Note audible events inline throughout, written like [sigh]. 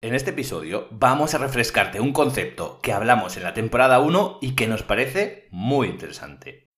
En este episodio vamos a refrescarte un concepto que hablamos en la temporada 1 y que nos parece muy interesante.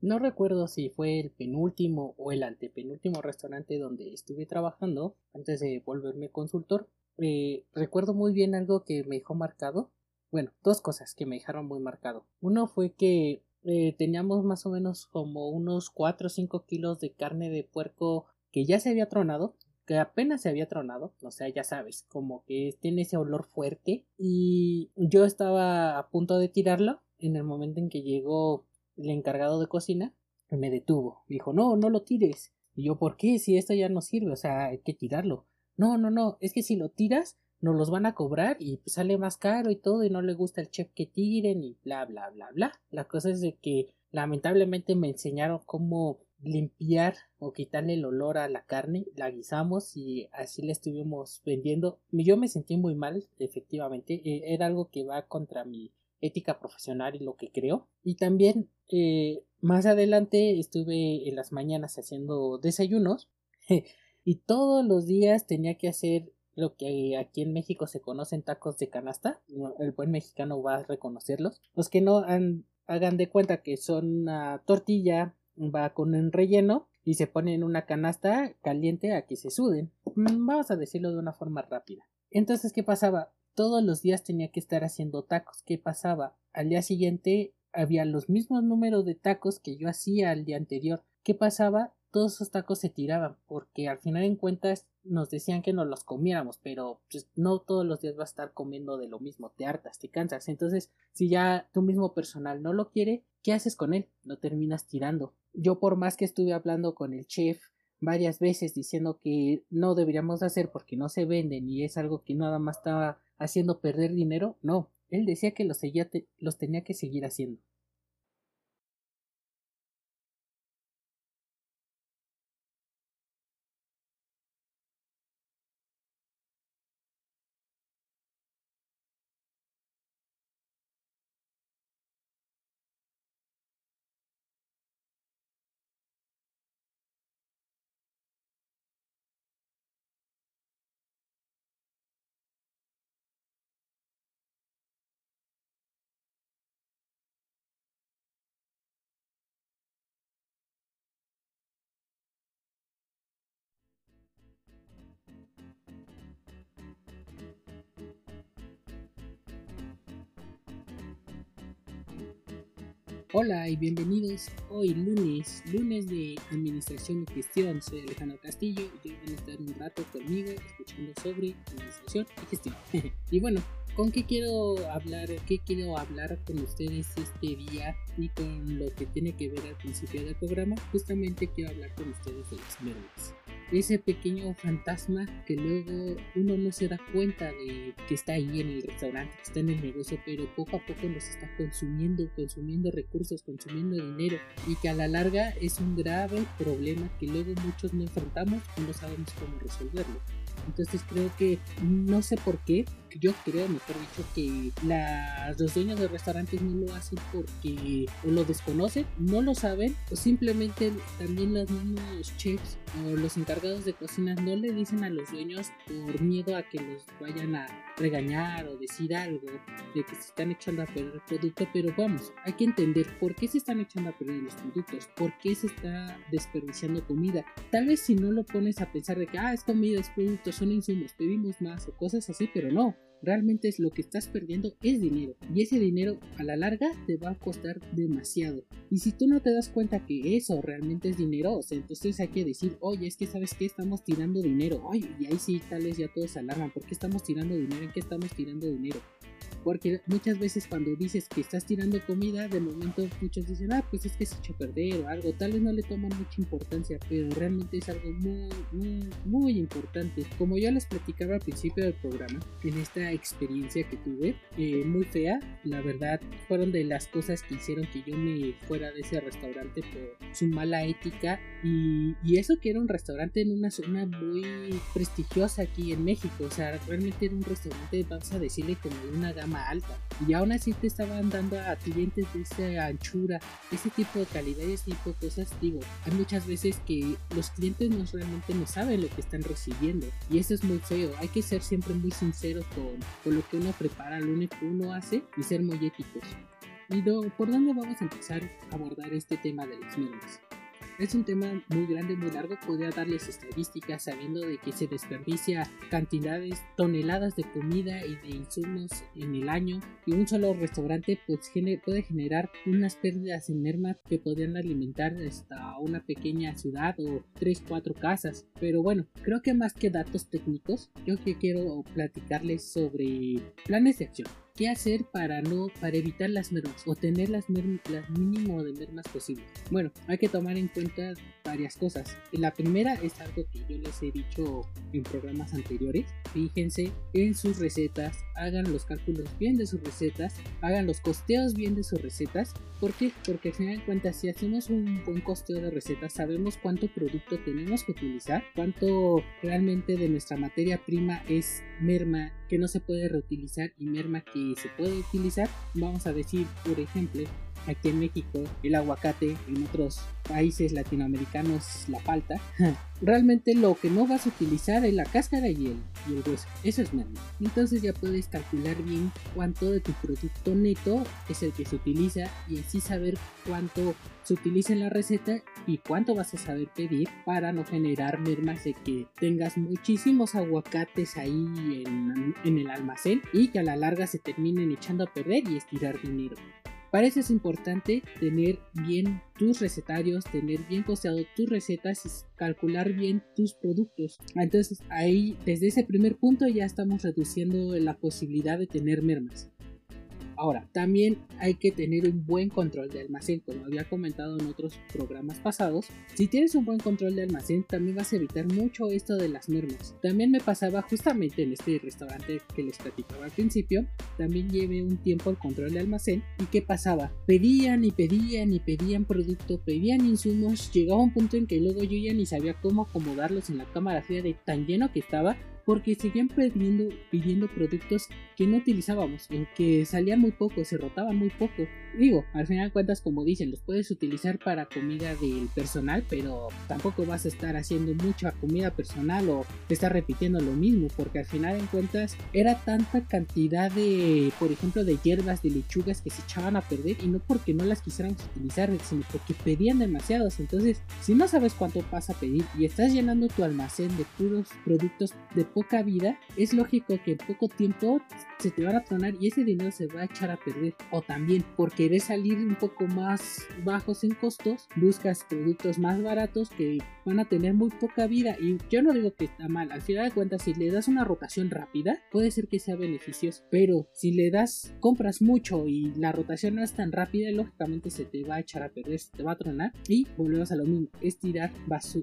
No recuerdo si fue el penúltimo o el antepenúltimo restaurante donde estuve trabajando antes de volverme consultor. Eh, recuerdo muy bien algo que me dejó marcado. Bueno, dos cosas que me dejaron muy marcado. Uno fue que eh, teníamos más o menos como unos 4 o 5 kilos de carne de puerco que ya se había tronado, que apenas se había tronado, o sea, ya sabes, como que tiene ese olor fuerte y yo estaba a punto de tirarlo en el momento en que llegó el encargado de cocina me detuvo, dijo, no, no lo tires. Y yo, ¿por qué? Si esto ya no sirve, o sea, hay que tirarlo. No, no, no, es que si lo tiras, nos los van a cobrar y sale más caro y todo y no le gusta el chef que tiren y bla, bla, bla, bla. La cosa es de que lamentablemente me enseñaron cómo limpiar o quitarle el olor a la carne, la guisamos y así la estuvimos vendiendo. Yo me sentí muy mal, efectivamente, e, era algo que va contra mi ética profesional y lo que creo. Y también eh, más adelante estuve en las mañanas haciendo desayunos [laughs] y todos los días tenía que hacer lo que aquí en México se conocen tacos de canasta. El buen mexicano va a reconocerlos. Los que no han, hagan de cuenta que son una tortilla va con un relleno y se pone en una canasta caliente a que se suden. Mm, vamos a decirlo de una forma rápida. Entonces, ¿qué pasaba? Todos los días tenía que estar haciendo tacos. ¿Qué pasaba? Al día siguiente había los mismos números de tacos que yo hacía al día anterior. ¿Qué pasaba? Todos esos tacos se tiraban porque al final en cuentas nos decían que nos los comiéramos, pero pues, no todos los días vas a estar comiendo de lo mismo, te hartas, te cansas. Entonces, si ya tu mismo personal no lo quiere, ¿qué haces con él? Lo terminas tirando. Yo por más que estuve hablando con el chef varias veces diciendo que no deberíamos hacer porque no se venden y es algo que nada más estaba haciendo perder dinero, no, él decía que los, los tenía que seguir haciendo. Hola y bienvenidos hoy lunes, lunes de Administración y Gestión. Soy Alejandro Castillo y hoy van a estar un rato conmigo escuchando sobre Administración y Gestión. [laughs] y bueno, ¿con qué quiero hablar? ¿Qué quiero hablar con ustedes este día y con lo que tiene que ver al principio del programa? Justamente quiero hablar con ustedes de las mermas ese pequeño fantasma que luego uno no se da cuenta de que está ahí en el restaurante, que está en el negocio, pero poco a poco nos está consumiendo, consumiendo recursos, consumiendo dinero y que a la larga es un grave problema que luego muchos no enfrentamos y no sabemos cómo resolverlo. Entonces creo que no sé por qué, yo creo, mejor dicho, que los dueños de restaurantes no lo hacen porque o lo desconocen, no lo saben, o simplemente también los mismos chefs o los encargados de cocina no le dicen a los dueños por miedo a que los vayan a regañar o decir algo de que se están echando a perder el producto, pero vamos, hay que entender por qué se están echando a perder los productos, por qué se está desperdiciando comida. Tal vez si no lo pones a pensar de que, ah, es comida, es producto, son insumos, pedimos más o cosas así, pero no, realmente es lo que estás perdiendo es dinero. Y ese dinero a la larga te va a costar demasiado. Y si tú no te das cuenta que eso realmente es dinero o sea entonces hay que decir oye es que sabes que estamos tirando dinero oye y ahí sí tal vez ya todos se alarman. ¿por qué estamos tirando dinero? ¿en qué estamos tirando dinero? Porque muchas veces cuando dices que estás tirando comida, de momento muchos dicen, ah, pues es que se echó a perder o algo. Tal vez no le toman mucha importancia, pero realmente es algo muy, muy, muy importante. Como ya les platicaba al principio del programa, en esta experiencia que tuve, eh, muy fea, la verdad, fueron de las cosas que hicieron que yo me fuera de ese restaurante por su mala ética. Y, y eso que era un restaurante en una zona muy prestigiosa aquí en México. O sea, realmente era un restaurante, vamos a decirle, como de una gama gama alta y aún así te estaban dando a clientes de esa anchura, ese tipo de calidad y ese tipo de cosas. Digo, hay muchas veces que los clientes no realmente no saben lo que están recibiendo y eso es muy feo. Hay que ser siempre muy sinceros con, con lo que uno prepara, lo único que uno hace y ser muy éticos. ¿Y por dónde vamos a empezar a abordar este tema de los medios? Es un tema muy grande, muy largo, podría darles estadísticas sabiendo de que se desperdicia cantidades, toneladas de comida y de insumos en el año y un solo restaurante pues puede generar unas pérdidas en merma que podrían alimentar hasta una pequeña ciudad o 3, 4 casas. Pero bueno, creo que más que datos técnicos, yo que quiero platicarles sobre planes de acción qué hacer para no para evitar las mermas o tener las, las mínimo de mermas posible. Bueno, hay que tomar en cuenta varias cosas. La primera es algo que yo les he dicho en programas anteriores. Fíjense en sus recetas, hagan los cálculos bien de sus recetas, hagan los costeos bien de sus recetas. ¿Por qué? Porque al final de cuentas, si hacemos un buen costeo de recetas, sabemos cuánto producto tenemos que utilizar, cuánto realmente de nuestra materia prima es merma que no se puede reutilizar y merma que se puede utilizar. Vamos a decir, por ejemplo, aquí en México el aguacate, en otros países latinoamericanos la palta. [laughs] Realmente lo que no vas a utilizar es la cáscara y el, y el hueso. Eso es merma. Entonces ya puedes calcular bien cuánto de tu producto neto es el que se utiliza y así saber cuánto se utiliza en la receta y cuánto vas a saber pedir para no generar mermas de que tengas muchísimos aguacates ahí en, en el almacén y que a la larga se terminen echando a perder y estirar dinero. Para eso es importante tener bien tus recetarios, tener bien costeado tus recetas y calcular bien tus productos. Entonces ahí desde ese primer punto ya estamos reduciendo la posibilidad de tener mermas. Ahora, también hay que tener un buen control de almacén, como había comentado en otros programas pasados. Si tienes un buen control de almacén, también vas a evitar mucho esto de las mermas. También me pasaba justamente en este restaurante que les platicaba al principio, también llevé un tiempo el control de almacén y qué pasaba, pedían y pedían y pedían producto, pedían insumos, llegaba un punto en que luego yo ya ni sabía cómo acomodarlos en la cámara fría de tan lleno que estaba porque seguían pidiendo, pidiendo productos que no utilizábamos, que salían muy poco, se rotaban muy poco. Digo, al final de cuentas, como dicen, los puedes utilizar para comida del personal, pero tampoco vas a estar haciendo mucha comida personal o te repitiendo lo mismo, porque al final de cuentas era tanta cantidad de, por ejemplo, de hierbas, de lechugas que se echaban a perder y no porque no las quisiéramos utilizar, sino porque pedían demasiados. Entonces, si no sabes cuánto vas a pedir y estás llenando tu almacén de puros productos de poca vida, es lógico que en poco tiempo se te van a tronar y ese dinero se va a echar a perder. O también por querer salir un poco más bajos en costos, buscas productos más baratos que van a tener muy poca vida. Y yo no digo que está mal, al final de cuentas, si le das una rotación rápida, puede ser que sea beneficioso. Pero si le das, compras mucho y la rotación no es tan rápida, lógicamente se te va a echar a perder, se te va a tronar. Y volvemos a lo mismo, es tirar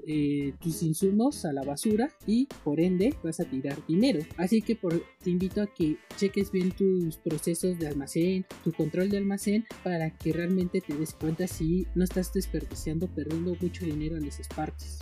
eh, tus insumos a la basura y por ende vas a tirar dinero. Así que te invito a que cheques bien tus procesos de almacén, tu control de almacén, para que realmente te des cuenta si no estás desperdiciando, perdiendo mucho dinero en esas partes.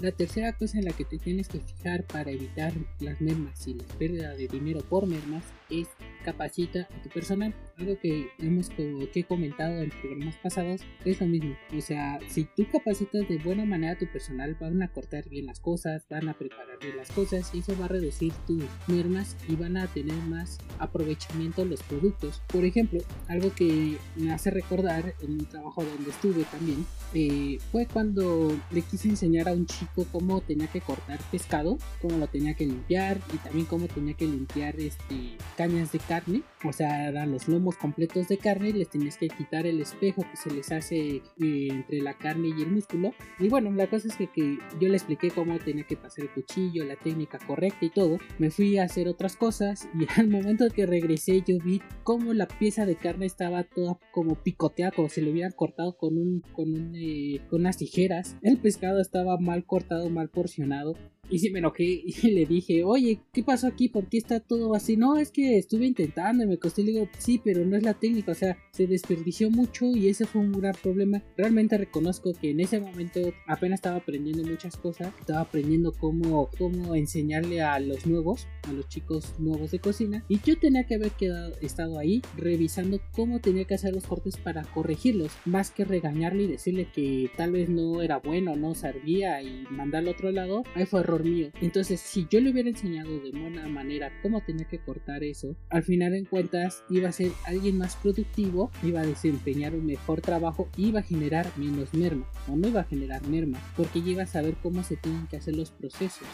La tercera cosa en la que te tienes que fijar para evitar las mermas y la pérdida de dinero por mermas es capacita a tu personal. Algo que hemos que he comentado en programas pasados es lo mismo. O sea, si tú capacitas de buena manera a tu personal, van a cortar bien las cosas, van a preparar bien las cosas y eso va a reducir tus mermas y van a tener más aprovechamiento los productos. Por ejemplo, algo que me hace recordar en un trabajo donde estuve también eh, fue cuando le quise enseñar a un chico cómo tenía que cortar pescado, cómo lo tenía que limpiar y también cómo tenía que limpiar este cañas de carne, o sea, eran los lomos completos de carne, les tenías que quitar el espejo que se les hace eh, entre la carne y el músculo. Y bueno, la cosa es que, que, yo le expliqué cómo tenía que pasar el cuchillo, la técnica correcta y todo. Me fui a hacer otras cosas y [laughs] al momento que regresé yo vi cómo la pieza de carne estaba toda como picoteada, como si lo hubieran cortado con un, con un, eh, con unas tijeras. El pescado estaba mal cortado, mal porcionado Y sí me enojé [laughs] y le dije, oye, ¿qué pasó aquí? ¿Por qué está todo así? No, es que estuve intentando y me costó. Y le digo, sí, pero no es la técnica. O sea, se desperdició mucho y ese fue un gran problema. Realmente reconozco que en ese momento apenas estaba aprendiendo muchas cosas. Estaba aprendiendo cómo, cómo enseñarle a los nuevos, a los chicos nuevos de cocina. Y yo tenía que haber quedado, estado ahí revisando cómo tenía que hacer los cortes para corregirlos. Más que regañarle y decirle que tal vez no era bueno, no servía y mandarlo a otro lado. Ahí fue error mío. Entonces, si yo le hubiera enseñado de buena manera cómo tenía que cortar eso, al final en cuentas iba a ser alguien más productivo, iba a desempeñar un mejor trabajo, iba a generar menos merma o no iba a generar merma, porque ya iba a saber cómo se tienen que hacer los procesos.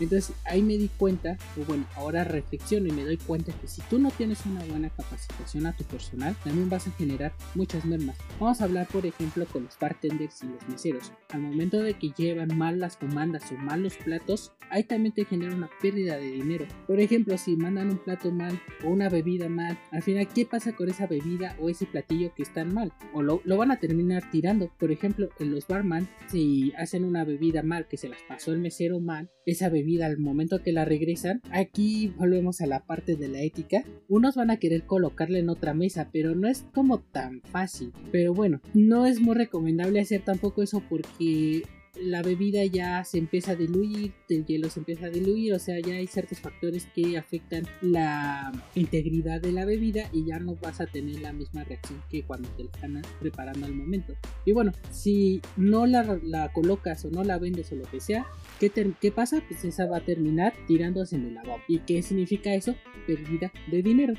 Entonces ahí me di cuenta, o bueno, ahora reflexiono y me doy cuenta que si tú no tienes una buena capacitación a tu personal, también vas a generar muchas mermas. Vamos a hablar, por ejemplo, con los bartenders y los meseros. Al momento de que llevan mal las comandas o mal los platos, ahí también te genera una pérdida de dinero. Por ejemplo, si mandan un plato mal o una bebida mal, al final, ¿qué pasa con esa bebida o ese platillo que están mal? O lo, lo van a terminar tirando. Por ejemplo, en los barman, si hacen una bebida mal que se las pasó el mesero mal, esa bebida al momento que la regresan, aquí volvemos a la parte de la ética. Unos van a querer colocarla en otra mesa, pero no es como tan fácil. Pero bueno, no es muy recomendable hacer tampoco eso porque la bebida ya se empieza a diluir, el hielo se empieza a diluir, o sea, ya hay ciertos factores que afectan la integridad de la bebida y ya no vas a tener la misma reacción que cuando te la están preparando al momento. Y bueno, si no la, colocas o no la vendes o lo que sea, ¿qué, ¿qué pasa? Pues esa va a terminar tirándose en el lavabo. ¿Y qué significa eso? Pérdida de dinero.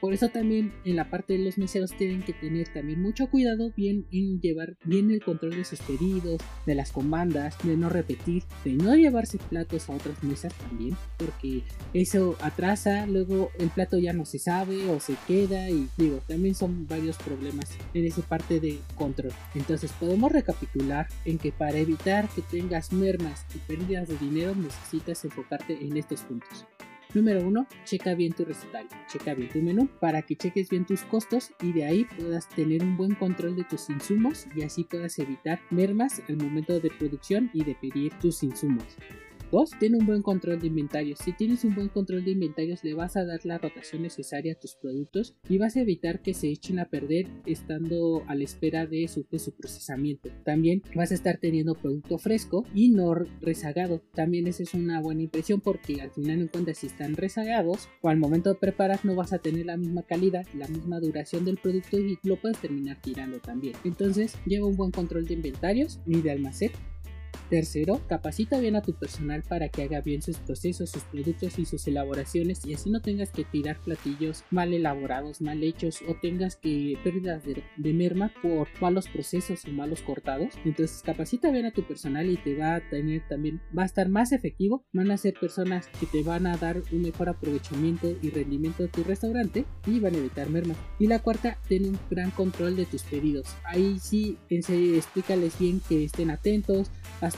Por eso también en la parte de los meseros tienen que tener también mucho cuidado bien en llevar bien el control de sus pedidos, de las comandas, de no repetir, de no llevarse platos a otras mesas también, porque eso atrasa, luego el plato ya no se sabe o se queda y digo, también son varios problemas en esa parte de control. Entonces podemos recapitular en que para evitar que tengas mermas y pérdidas de dinero necesitas enfocarte en estos puntos. Número 1. Checa bien tu recetario, checa bien tu menú para que cheques bien tus costos y de ahí puedas tener un buen control de tus insumos y así puedas evitar mermas al momento de producción y de pedir tus insumos. 2. Tiene un buen control de inventarios. Si tienes un buen control de inventarios le vas a dar la rotación necesaria a tus productos y vas a evitar que se echen a perder estando a la espera de su, su procesamiento. También vas a estar teniendo producto fresco y no rezagado. También esa es una buena impresión porque al final en cuenta si están rezagados o al momento de preparar no vas a tener la misma calidad, la misma duración del producto y lo puedes terminar tirando también. Entonces lleva un buen control de inventarios y de almacén Tercero, capacita bien a tu personal para que haga bien sus procesos, sus productos y sus elaboraciones y así no tengas que tirar platillos mal elaborados, mal hechos o tengas que pérdidas de, merma por malos procesos o malos cortados. Entonces capacita bien a tu personal y te va a tener también, va a estar más efectivo, van a ser personas que te van a dar un mejor aprovechamiento y rendimiento de tu restaurante y van a evitar merma. Y la cuarta, ten un gran control de tus pedidos. Ahí sí, explícales bien que estén atentos,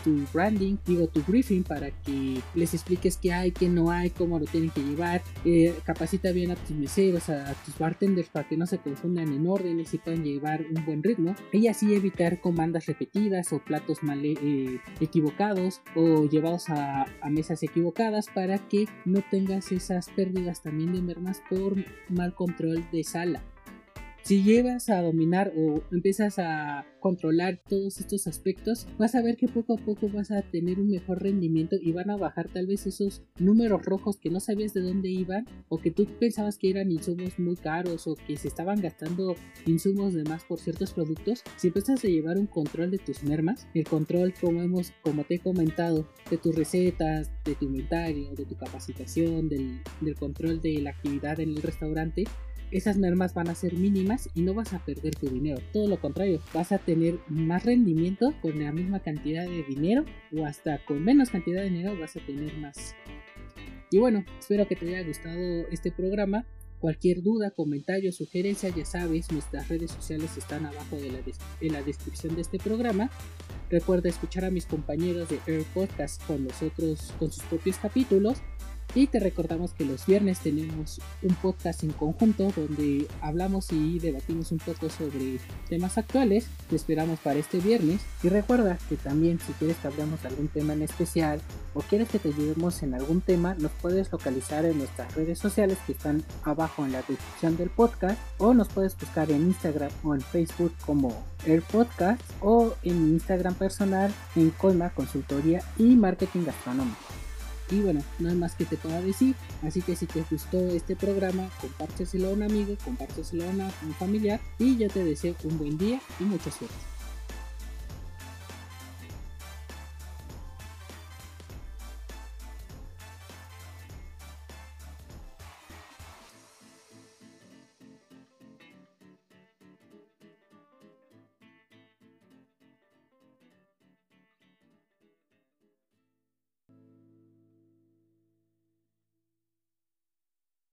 tu branding, digo tu briefing para que les expliques qué hay, qué no hay, cómo lo tienen que llevar, eh, capacita bien a tus meseros, a, tus bartenders para que no se confundan en órdenes y puedan llevar un buen ritmo y así evitar comandas repetidas o platos mal eh, equivocados o llevados a, a mesas equivocadas para que no tengas esas pérdidas también de mermas por mal control de sala. Si llevas a dominar o empiezas a controlar todos estos aspectos, vas a ver que poco a poco vas a tener un mejor rendimiento y van a bajar tal vez esos números rojos que no sabías de dónde iban o que tú pensabas que eran insumos muy caros o que se estaban gastando insumos de más por ciertos productos. Si empiezas a llevar un control de tus mermas, el control como hemos, como te he comentado, de tus recetas, de tu inventario, de tu capacitación, del, del control de la actividad en el restaurante, esas mermas van a ser mínimas y no vas a perder tu dinero. Todo lo contrario, vas a tener más rendimiento con la misma cantidad de dinero o hasta con menos cantidad de dinero vas a tener más. Y bueno, espero que te haya gustado este programa. Cualquier duda, comentario, sugerencia, ya sabes, nuestras redes sociales están abajo de la en la descripción de este programa. Recuerda escuchar a mis compañeros de Air Podcast con nosotros, con sus propios capítulos Y te recordamos que los viernes tenemos un podcast en conjunto donde hablamos y debatimos un poco sobre temas actuales. Te esperamos para este viernes. Y recuerda que también si quieres que hablemos de algún tema en especial o quieres que te ayudemos en algún tema, nos puedes localizar en nuestras redes sociales que están abajo en la descripción del podcast o nos puedes buscar en Instagram o en Facebook como el podcast o en Instagram personal en Colma Consultoría y Marketing Gastronómico. Y bueno, no hay más que te pueda decir. Así que si te gustó este programa, compárteselo a un amigo, compárteselo a, a un familiar. Y yo te deseo un buen día y mucha suerte.